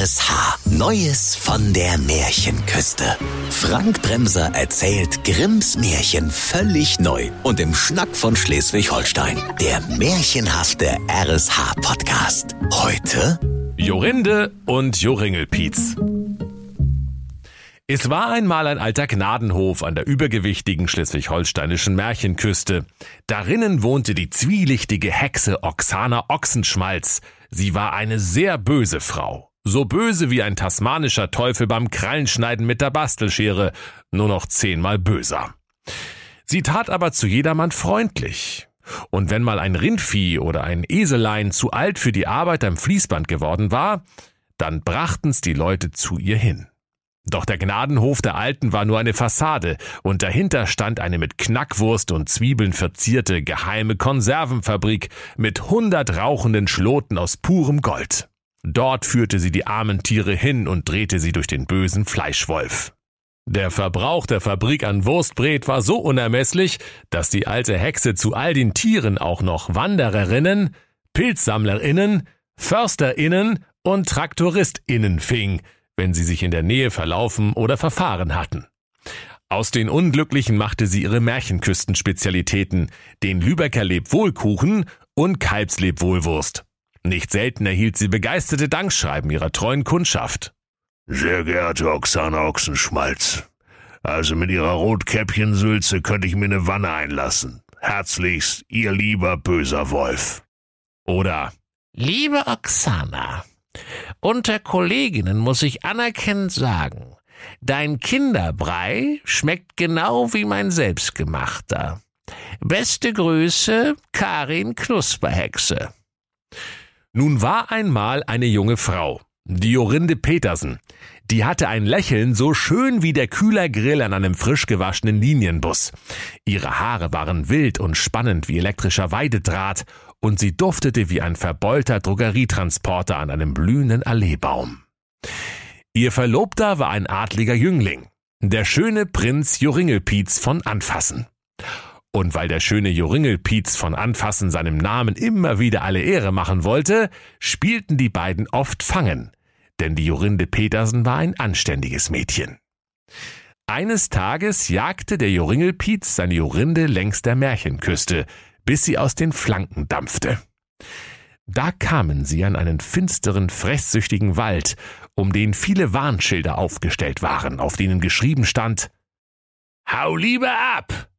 RSH. Neues von der Märchenküste. Frank Bremser erzählt Grimms Märchen völlig neu und im Schnack von Schleswig-Holstein. Der märchenhafte RSH-Podcast. Heute Jorinde und Joringelpietz. Es war einmal ein alter Gnadenhof an der übergewichtigen schleswig-holsteinischen Märchenküste. Darinnen wohnte die zwielichtige Hexe Oksana Ochsenschmalz. Sie war eine sehr böse Frau. So böse wie ein tasmanischer Teufel beim Krallenschneiden mit der Bastelschere, nur noch zehnmal böser. Sie tat aber zu jedermann freundlich. Und wenn mal ein Rindvieh oder ein Eselein zu alt für die Arbeit am Fließband geworden war, dann brachten's die Leute zu ihr hin. Doch der Gnadenhof der Alten war nur eine Fassade, und dahinter stand eine mit Knackwurst und Zwiebeln verzierte geheime Konservenfabrik mit hundert rauchenden Schloten aus purem Gold. Dort führte sie die armen Tiere hin und drehte sie durch den bösen Fleischwolf. Der Verbrauch der Fabrik an Wurstbret war so unermesslich, dass die alte Hexe zu all den Tieren auch noch Wandererinnen, Pilzsammlerinnen, Försterinnen und Traktoristinnen fing, wenn sie sich in der Nähe verlaufen oder verfahren hatten. Aus den Unglücklichen machte sie ihre Märchenküstenspezialitäten, den Lübecker Lebwohlkuchen und Kalbslebwohlwurst. Nicht selten erhielt sie begeisterte Dankschreiben ihrer treuen Kundschaft. Sehr geehrte Oksana Ochsenschmalz, also mit Ihrer Rotkäppchensülze könnte ich mir eine Wanne einlassen. Herzlichst, Ihr lieber böser Wolf. Oder Liebe Oksana, unter Kolleginnen muss ich anerkennend sagen, dein Kinderbrei schmeckt genau wie mein selbstgemachter. Beste Grüße, Karin Knusperhexe. Nun war einmal eine junge Frau, die Jorinde Petersen. Die hatte ein Lächeln so schön wie der Kühlergrill an einem frisch gewaschenen Linienbus. Ihre Haare waren wild und spannend wie elektrischer Weidedraht und sie duftete wie ein verbeulter Drogerietransporter an einem blühenden Alleebaum. Ihr Verlobter war ein adliger Jüngling, der schöne Prinz Joringelpietz von Anfassen. Und weil der schöne Joringelpietz von Anfassen seinem Namen immer wieder alle Ehre machen wollte, spielten die beiden oft Fangen, denn die Jorinde Petersen war ein anständiges Mädchen. Eines Tages jagte der Joringelpietz seine Jorinde längs der Märchenküste, bis sie aus den Flanken dampfte. Da kamen sie an einen finsteren, fresssüchtigen Wald, um den viele Warnschilder aufgestellt waren, auf denen geschrieben stand Hau lieber ab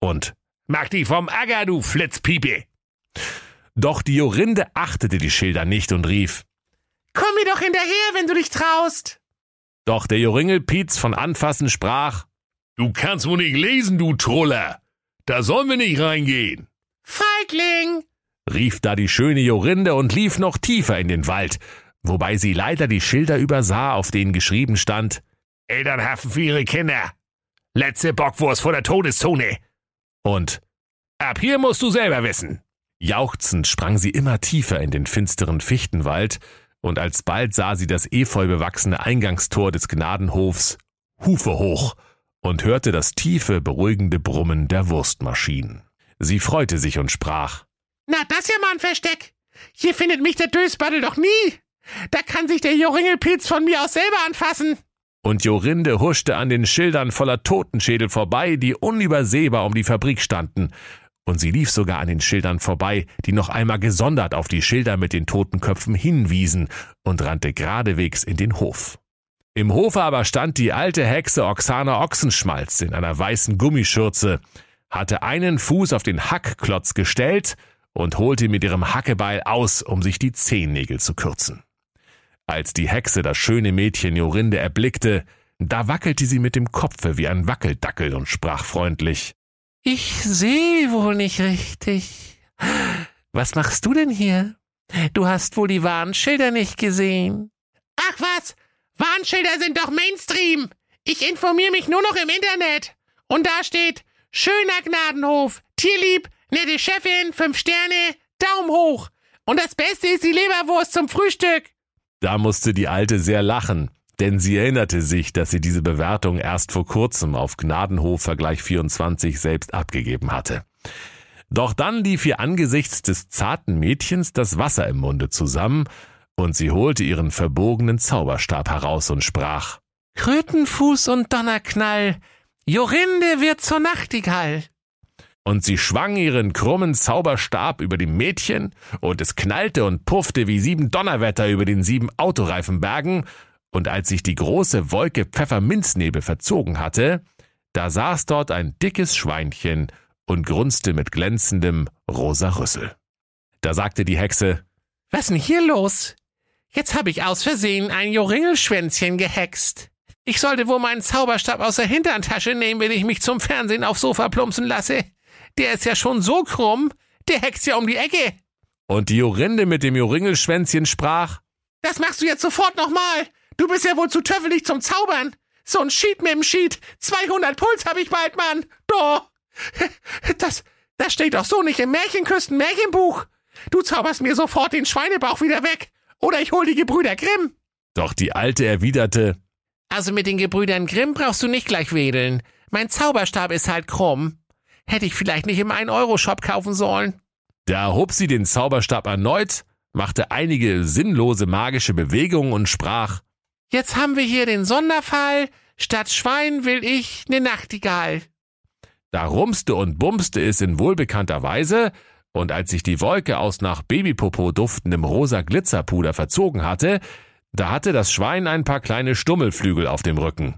und Mach dich vom Acker, du Flitzpiepe. Doch die Jorinde achtete die Schilder nicht und rief Komm mir doch hinterher, wenn du dich traust. Doch der Joringelpietz von Anfassen sprach Du kannst wohl nicht lesen, du Truller. Da sollen wir nicht reingehen. Feigling! rief da die schöne Jorinde und lief noch tiefer in den Wald, wobei sie leider die Schilder übersah, auf denen geschrieben stand Elternhaften für ihre Kinder. Letzte Bockwurst vor der Todeszone. Und ab hier musst du selber wissen. Jauchzend sprang sie immer tiefer in den finsteren Fichtenwald, und alsbald sah sie das efeu bewachsene Eingangstor des Gnadenhofs Hufe hoch und hörte das tiefe, beruhigende Brummen der Wurstmaschinen. Sie freute sich und sprach Na, das ja mal ein Versteck. Hier findet mich der Dösbaddel doch nie. Da kann sich der Joringelpilz von mir aus selber anfassen. Und Jorinde huschte an den Schildern voller Totenschädel vorbei, die unübersehbar um die Fabrik standen. Und sie lief sogar an den Schildern vorbei, die noch einmal gesondert auf die Schilder mit den Totenköpfen hinwiesen, und rannte geradewegs in den Hof. Im Hofe aber stand die alte Hexe Oksana Ochsenschmalz in einer weißen Gummischürze, hatte einen Fuß auf den Hackklotz gestellt und holte mit ihrem Hackebeil aus, um sich die Zehennägel zu kürzen. Als die Hexe das schöne Mädchen Jorinde erblickte, da wackelte sie mit dem Kopfe wie ein Wackeldackel und sprach freundlich Ich sehe wohl nicht richtig. Was machst du denn hier? Du hast wohl die Warnschilder nicht gesehen. Ach was, Warnschilder sind doch Mainstream. Ich informiere mich nur noch im Internet. Und da steht, schöner Gnadenhof, tierlieb, nette Chefin, fünf Sterne, Daumen hoch. Und das Beste ist die Leberwurst zum Frühstück. Da musste die Alte sehr lachen, denn sie erinnerte sich, dass sie diese Bewertung erst vor kurzem auf Gnadenhof Vergleich 24 selbst abgegeben hatte. Doch dann lief ihr angesichts des zarten Mädchens das Wasser im Munde zusammen, Und sie holte ihren verbogenen Zauberstab heraus und sprach Krötenfuß und Donnerknall, Jorinde wird zur Nachtigall. Und sie schwang ihren krummen Zauberstab über dem Mädchen, und es knallte und puffte wie sieben Donnerwetter über den sieben Autoreifenbergen, und als sich die große Wolke Pfefferminznebel verzogen hatte, da saß dort ein dickes Schweinchen und grunzte mit glänzendem rosa Rüssel. Da sagte die Hexe, Was denn hier los? Jetzt hab ich aus Versehen ein Joringelschwänzchen gehext. Ich sollte wohl meinen Zauberstab aus der Hinterntasche nehmen, wenn ich mich zum Fernsehen aufs Sofa plumpsen lasse. Der ist ja schon so krumm, der hext ja um die Ecke. Und die Jorinde mit dem Joringelschwänzchen sprach, Das machst du jetzt sofort nochmal. Du bist ja wohl zu töffelig zum Zaubern. So ein Sheet mit dem Sheet. 200 Puls hab ich bald, Mann. Doch. Das, das steht doch so nicht im Märchenküsten-Märchenbuch. Du zauberst mir sofort den Schweinebauch wieder weg. Oder ich hol die Gebrüder Grimm. Doch die Alte erwiderte, Also mit den Gebrüdern Grimm brauchst du nicht gleich wedeln. Mein Zauberstab ist halt krumm. Hätte ich vielleicht nicht im 1-Euro-Shop kaufen sollen. Da hob sie den Zauberstab erneut, machte einige sinnlose magische Bewegungen und sprach, Jetzt haben wir hier den Sonderfall. Statt Schwein will ich ne Nachtigall. Da rumste und bumste es in wohlbekannter Weise, und als sich die Wolke aus nach Babypopo duftendem rosa Glitzerpuder verzogen hatte, da hatte das Schwein ein paar kleine Stummelflügel auf dem Rücken.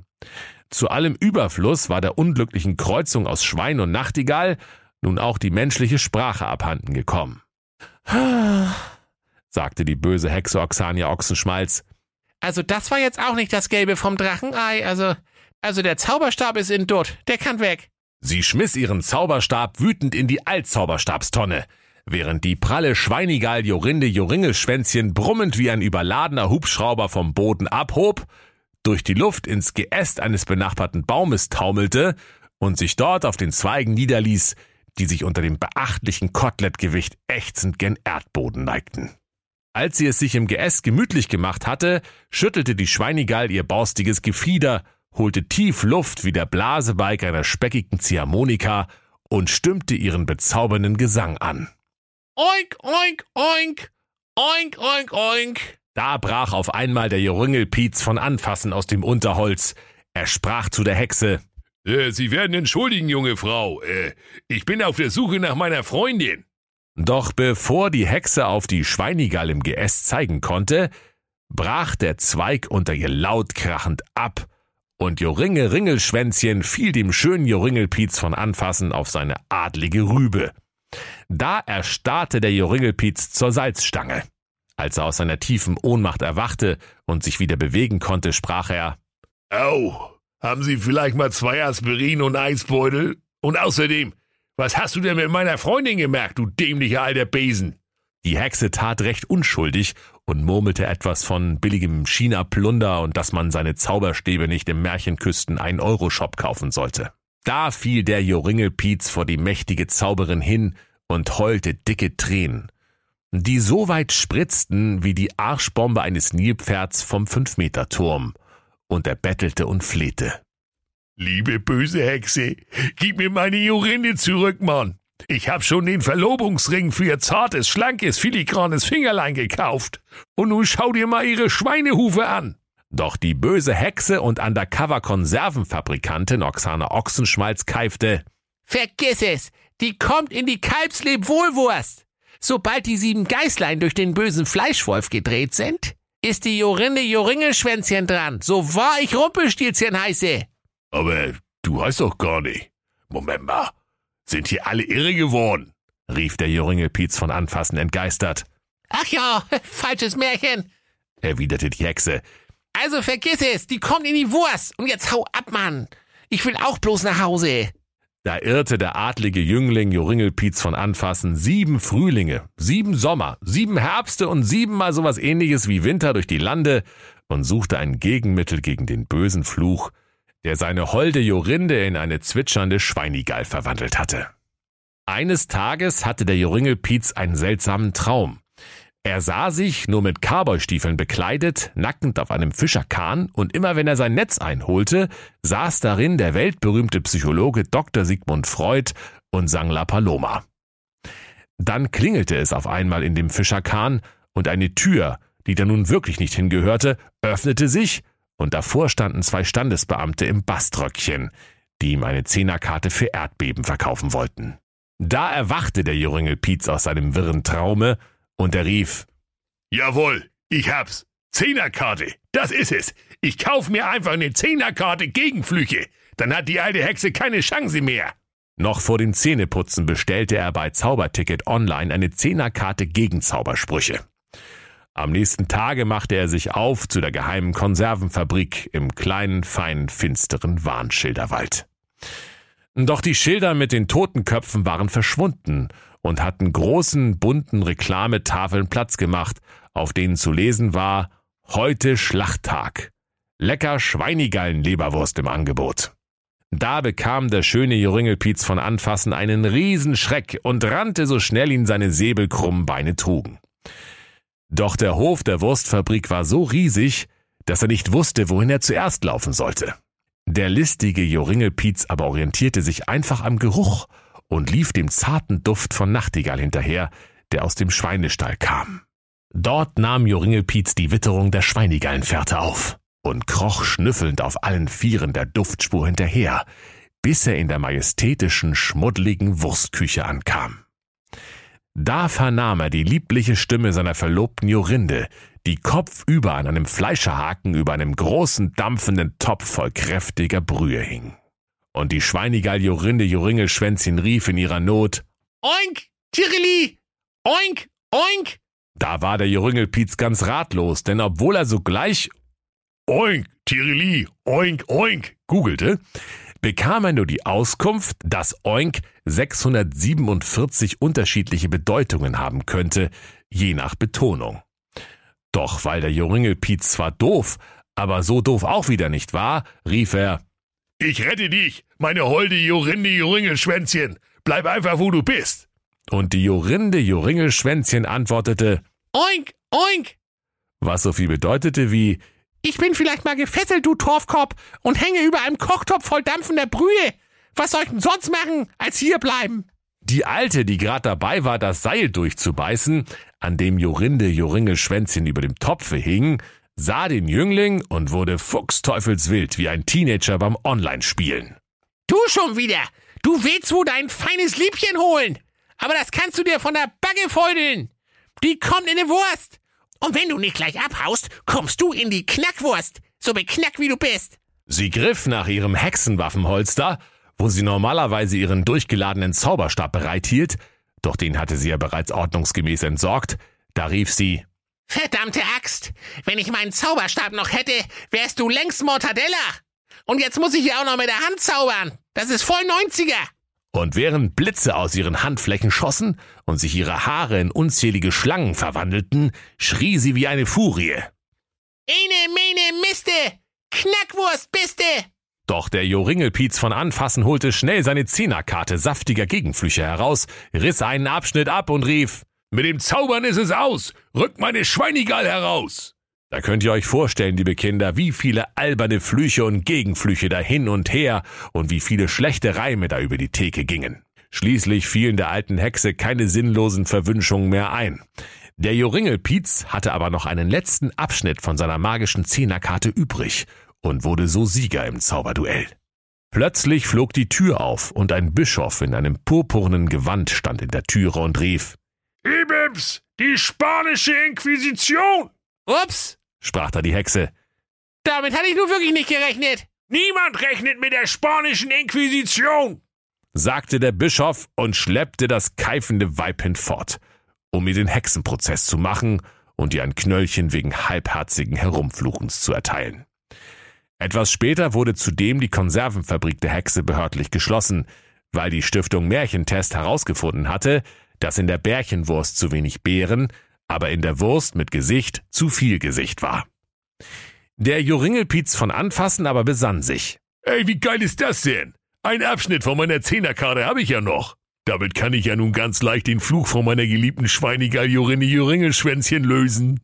Zu allem Überfluss war der unglücklichen Kreuzung aus Schwein und Nachtigall nun auch die menschliche Sprache abhanden gekommen. sagte die böse Hexe Oxania Ochsenschmalz. Also das war jetzt auch nicht das Gelbe vom Drachenei. Also, also der Zauberstab ist in Dutt. Der kann weg. Sie schmiss ihren Zauberstab wütend in die Altzauberstabstonne, während die pralle Schweinigal Jorinde Joringelschwänzchen brummend wie ein überladener Hubschrauber vom Boden abhob, durch die Luft ins Geäst eines benachbarten Baumes taumelte und sich dort auf den Zweigen niederließ, die sich unter dem beachtlichen Kotelettgewicht ächzend gen Erdboden neigten. Als sie es sich im Geäst gemütlich gemacht hatte, schüttelte die Schweinigal ihr borstiges Gefieder holte tief Luft wie der Blasebalg einer speckigen Ziehharmonika und stimmte ihren bezaubernden Gesang an. Oink, oink, oink. Oink, oink, oink. Da brach auf einmal der Jorüngelpiez von Anfassen aus dem Unterholz. Er sprach zu der Hexe. Äh, Sie werden entschuldigen, junge Frau. Äh, ich bin auf der Suche nach meiner Freundin. Doch bevor die Hexe auf die Schweinigal im Geäst zeigen konnte, brach der Zweig unter ihr laut krachend ab und Joringe Ringelschwänzchen fiel dem schönen Joringelpiez von Anfassen auf seine adlige Rübe. Da erstarrte der Joringelpiez zur Salzstange. Als er aus seiner tiefen Ohnmacht erwachte und sich wieder bewegen konnte, sprach er Au, haben Sie vielleicht mal zwei Aspirin und Eisbeutel? Und außerdem, was hast du denn mit meiner Freundin gemerkt, du dämlicher alter Besen? Die Hexe tat recht unschuldig und murmelte etwas von billigem China-Plunder und dass man seine Zauberstäbe nicht im Märchenküsten ein Euro-Shop kaufen sollte. Da fiel der Joringelpiez vor die mächtige Zauberin hin und heulte dicke Tränen, die so weit spritzten wie die Arschbombe eines Nilpferds vom Fünf-Meter-Turm, und er bettelte und flehte. Liebe böse Hexe, gib mir meine Jorinde zurück, Mann. Ich hab schon den Verlobungsring für ihr zartes, schlankes, filigranes Fingerlein gekauft. Und nun schau dir mal ihre Schweinehufe an. Doch die böse Hexe und Undercover-Konservenfabrikantin Oksana Ochsenschmalz keifte. Vergiss es! Die kommt in die Kalbsleb-Wohlwurst! Sobald die sieben Geißlein durch den bösen Fleischwolf gedreht sind, ist die Jorinde Joringelschwänzchen dran, so wahr ich Rumpelstilzchen heiße. Aber du heißt doch gar nicht. Moment mal. Sind hier alle irre geworden? rief der Joringelpiez von Anfassen entgeistert. Ach ja, falsches Märchen, erwiderte die Hexe. Also vergiss es, die kommt in die Wurst. Und jetzt hau ab, Mann. Ich will auch bloß nach Hause. Da irrte der adlige Jüngling Joringelpiez von Anfassen sieben Frühlinge, sieben Sommer, sieben Herbste und siebenmal sowas ähnliches wie Winter durch die Lande und suchte ein Gegenmittel gegen den bösen Fluch, der seine holde Jorinde in eine zwitschernde Schweinigal verwandelt hatte. Eines Tages hatte der Joringelpiez einen seltsamen Traum. Er sah sich, nur mit Cowboystiefeln bekleidet, nackend auf einem Fischerkahn, und immer wenn er sein Netz einholte, saß darin der weltberühmte Psychologe Dr. Sigmund Freud und sang La Paloma. Dann klingelte es auf einmal in dem Fischerkahn, und eine Tür, die da nun wirklich nicht hingehörte, öffnete sich und davor standen zwei Standesbeamte im Baströckchen, die ihm eine Zehnerkarte für Erdbeben verkaufen wollten. Da erwachte der Joringel Pietz aus seinem wirren Traume und er rief, Jawohl, ich hab's. Zehnerkarte, das ist es. Ich kauf mir einfach eine Zehnerkarte gegen Flüche. Dann hat die alte Hexe keine Chance mehr. Noch vor dem Zähneputzen bestellte er bei Zauberticket online eine Zehnerkarte gegen Zaubersprüche. Am nächsten Tage machte er sich auf zu der geheimen Konservenfabrik im kleinen, feinen, finsteren Warnschilderwald. Doch die Schilder mit den Totenköpfen waren verschwunden und hatten großen, bunten Reklametafeln Platz gemacht, auf denen zu lesen war Heute Schlachttag. Lecker Schweinigallen-Leberwurst im Angebot. Da bekam der schöne Joringelpietz von Anfassen einen Riesenschreck und rannte so schnell ihn seine säbelkrummen Beine trugen. Doch der Hof der Wurstfabrik war so riesig, dass er nicht wusste, wohin er zuerst laufen sollte. Der listige Joringelpietz aber orientierte sich einfach am Geruch und lief dem zarten Duft von Nachtigall hinterher, der aus dem Schweinestall kam. Dort nahm Joringelpietz die Witterung der Schweinigallenfährte auf und kroch schnüffelnd auf allen Vieren der Duftspur hinterher, bis er in der majestätischen, schmuddligen Wurstküche ankam. Da vernahm er die liebliche Stimme seiner Verlobten Jorinde, die kopfüber an einem Fleischerhaken über einem großen dampfenden Topf voll kräftiger Brühe hing. Und die Schweinigal Jorinde Joringelschwänzchen rief in ihrer Not Oink, Tirili! Oink, oink! Da war der Joringelpietz ganz ratlos, denn obwohl er sogleich Oink, Tirili, oink, oink, googelte, bekam er nur die Auskunft, dass Oink 647 unterschiedliche Bedeutungen haben könnte, je nach Betonung. Doch weil der Joringelpietz zwar doof, aber so doof auch wieder nicht war, rief er Ich rette dich, meine holde Jorinde Joringelschwänzchen. Bleib einfach, wo du bist. Und die Jorinde Joringelschwänzchen antwortete Oink, oink! Was so viel bedeutete wie Ich bin vielleicht mal gefesselt, du Torfkorb, und hänge über einem Kochtopf voll dampfender Brühe. Was soll ich denn sonst machen, als hier bleiben? Die Alte, die gerade dabei war, das Seil durchzubeißen, an dem Jorinde Joringelschwänzchen über dem Topfe hing, sah den Jüngling und wurde fuchsteufelswild wie ein Teenager beim Online-Spielen. Du schon wieder! Du willst wohl dein feines Liebchen holen! Aber das kannst du dir von der Backe feudeln! Die kommt in die Wurst! Und wenn du nicht gleich abhaust, kommst du in die Knackwurst! So beknackt wie du bist! Sie griff nach ihrem Hexenwaffenholster, wo sie normalerweise ihren durchgeladenen Zauberstab bereithielt, doch den hatte sie ja bereits ordnungsgemäß entsorgt, da rief sie Verdammte Axt! Wenn ich meinen Zauberstab noch hätte, wärst du längst Mortadella! Und jetzt muss ich ja auch noch mit der Hand zaubern! Das ist voll 90er! Und während Blitze aus ihren Handflächen schossen und sich ihre Haare in unzählige Schlangen verwandelten, schrie sie wie eine Furie. Ene, mene, miste! Knackwurst biste! Doch der Joringelpietz von Anfassen holte schnell seine Zehnerkarte saftiger Gegenflüche heraus, riss einen Abschnitt ab und rief, Mit dem Zaubern ist es aus. Rückt meine Schweinigal heraus. Da könnt ihr euch vorstellen, liebe Kinder, wie viele alberne Flüche und Gegenflüche da hin und her und wie viele schlechte Reime da über die Theke gingen. Schließlich fielen der alten Hexe keine sinnlosen Verwünschungen mehr ein. Der Joringelpietz hatte aber noch einen letzten Abschnitt von seiner magischen Zehnerkarte übrig und wurde so Sieger im Zauberduell. Plötzlich flog die Tür auf und ein Bischof in einem purpurnen Gewand stand in der Türe und rief, Ibims, die spanische Inquisition! Ups! sprach da die Hexe. Damit hatte ich nun wirklich nicht gerechnet! Niemand rechnet mit der spanischen Inquisition! sagte der Bischof und schleppte das keifende Weib hinfort, um ihr den Hexenprozess zu machen und ihr ein Knöllchen wegen halbherzigen Herumfluchens zu erteilen. Etwas später wurde zudem die Konservenfabrik der Hexe behördlich geschlossen, weil die Stiftung Märchentest herausgefunden hatte, dass in der Bärchenwurst zu wenig Beeren, aber in der Wurst mit Gesicht zu viel Gesicht war. Der Joringelpietz von Anfassen aber besann sich. Ey, wie geil ist das denn? Ein Abschnitt von meiner Zehnerkarte habe ich ja noch. Damit kann ich ja nun ganz leicht den Fluch von meiner geliebten Schweinigal Jorinne Joringelschwänzchen lösen.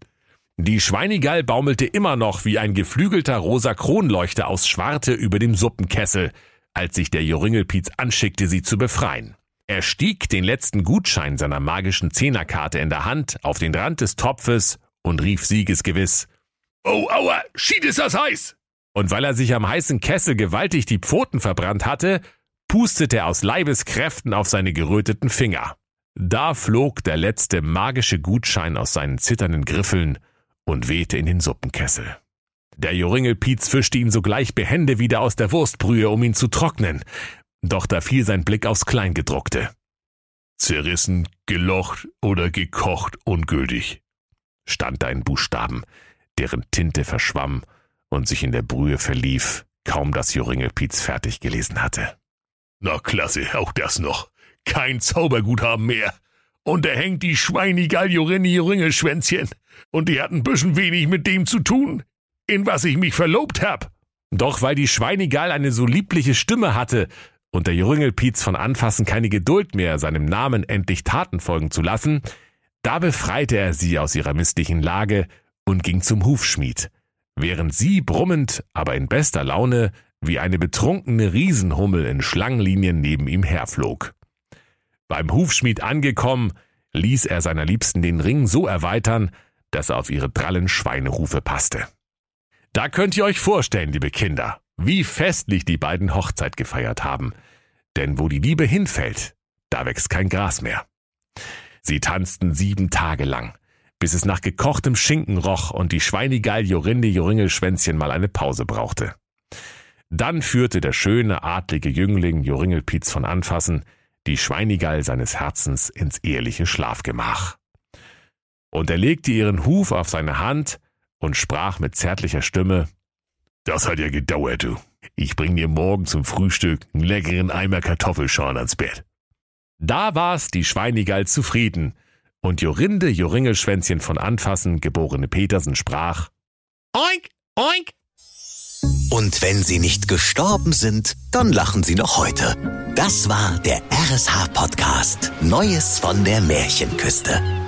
Die Schweinigall baumelte immer noch wie ein geflügelter rosa Kronleuchter aus Schwarte über dem Suppenkessel, als sich der Joringelpietz anschickte, sie zu befreien. Er stieg den letzten Gutschein seiner magischen Zehnerkarte in der Hand auf den Rand des Topfes und rief siegesgewiss. Oh, aua, schied ist das heiß! Und weil er sich am heißen Kessel gewaltig die Pfoten verbrannt hatte, pustete er aus Leibeskräften auf seine geröteten Finger. Da flog der letzte magische Gutschein aus seinen zitternden Griffeln und wehte in den Suppenkessel. Der Joringelpiez fischte ihn sogleich behende wieder aus der Wurstbrühe, um ihn zu trocknen. Doch da fiel sein Blick aufs Kleingedruckte. Zerrissen, gelocht oder gekocht ungültig, stand da in Buchstaben, deren Tinte verschwamm und sich in der Brühe verlief, kaum das Joringelpiez fertig gelesen hatte. Na klasse, auch das noch. Kein Zauberguthaben mehr. Und da hängt die Schweinigal Jorinni Joringelschwänzchen. Und die hat ein bisschen wenig mit dem zu tun, in was ich mich verlobt hab. Doch weil die Schweinigal eine so liebliche Stimme hatte und der Joringelpiez von Anfassen keine Geduld mehr, seinem Namen endlich Taten folgen zu lassen, da befreite er sie aus ihrer misslichen Lage und ging zum Hufschmied, während sie brummend, aber in bester Laune, wie eine betrunkene Riesenhummel in Schlangenlinien neben ihm herflog. Beim Hufschmied angekommen, ließ er seiner Liebsten den Ring so erweitern, dass er auf ihre drallen Schweinehufe passte. Da könnt ihr euch vorstellen, liebe Kinder, wie festlich die beiden Hochzeit gefeiert haben. Denn wo die Liebe hinfällt, da wächst kein Gras mehr. Sie tanzten sieben Tage lang, bis es nach gekochtem Schinken roch und die Schweinigeil Jorinde Joringelschwänzchen mal eine Pause brauchte. Dann führte der schöne, adlige Jüngling Joringelpietz von Anfassen die Schweinigeil seines Herzens ins eheliche Schlafgemach. Und er legte ihren Huf auf seine Hand und sprach mit zärtlicher Stimme, Das hat ja gedauert, du. Ich bring dir morgen zum Frühstück einen leckeren Eimer Kartoffelschorn ans Bett. Da war's die Schweinigeil zufrieden, und Jorinde Joringelschwänzchen von Anfassen, geborene Petersen, sprach, Oink, oink. Und wenn sie nicht gestorben sind, dann lachen sie noch heute. Das war der RSH-Podcast Neues von der Märchenküste.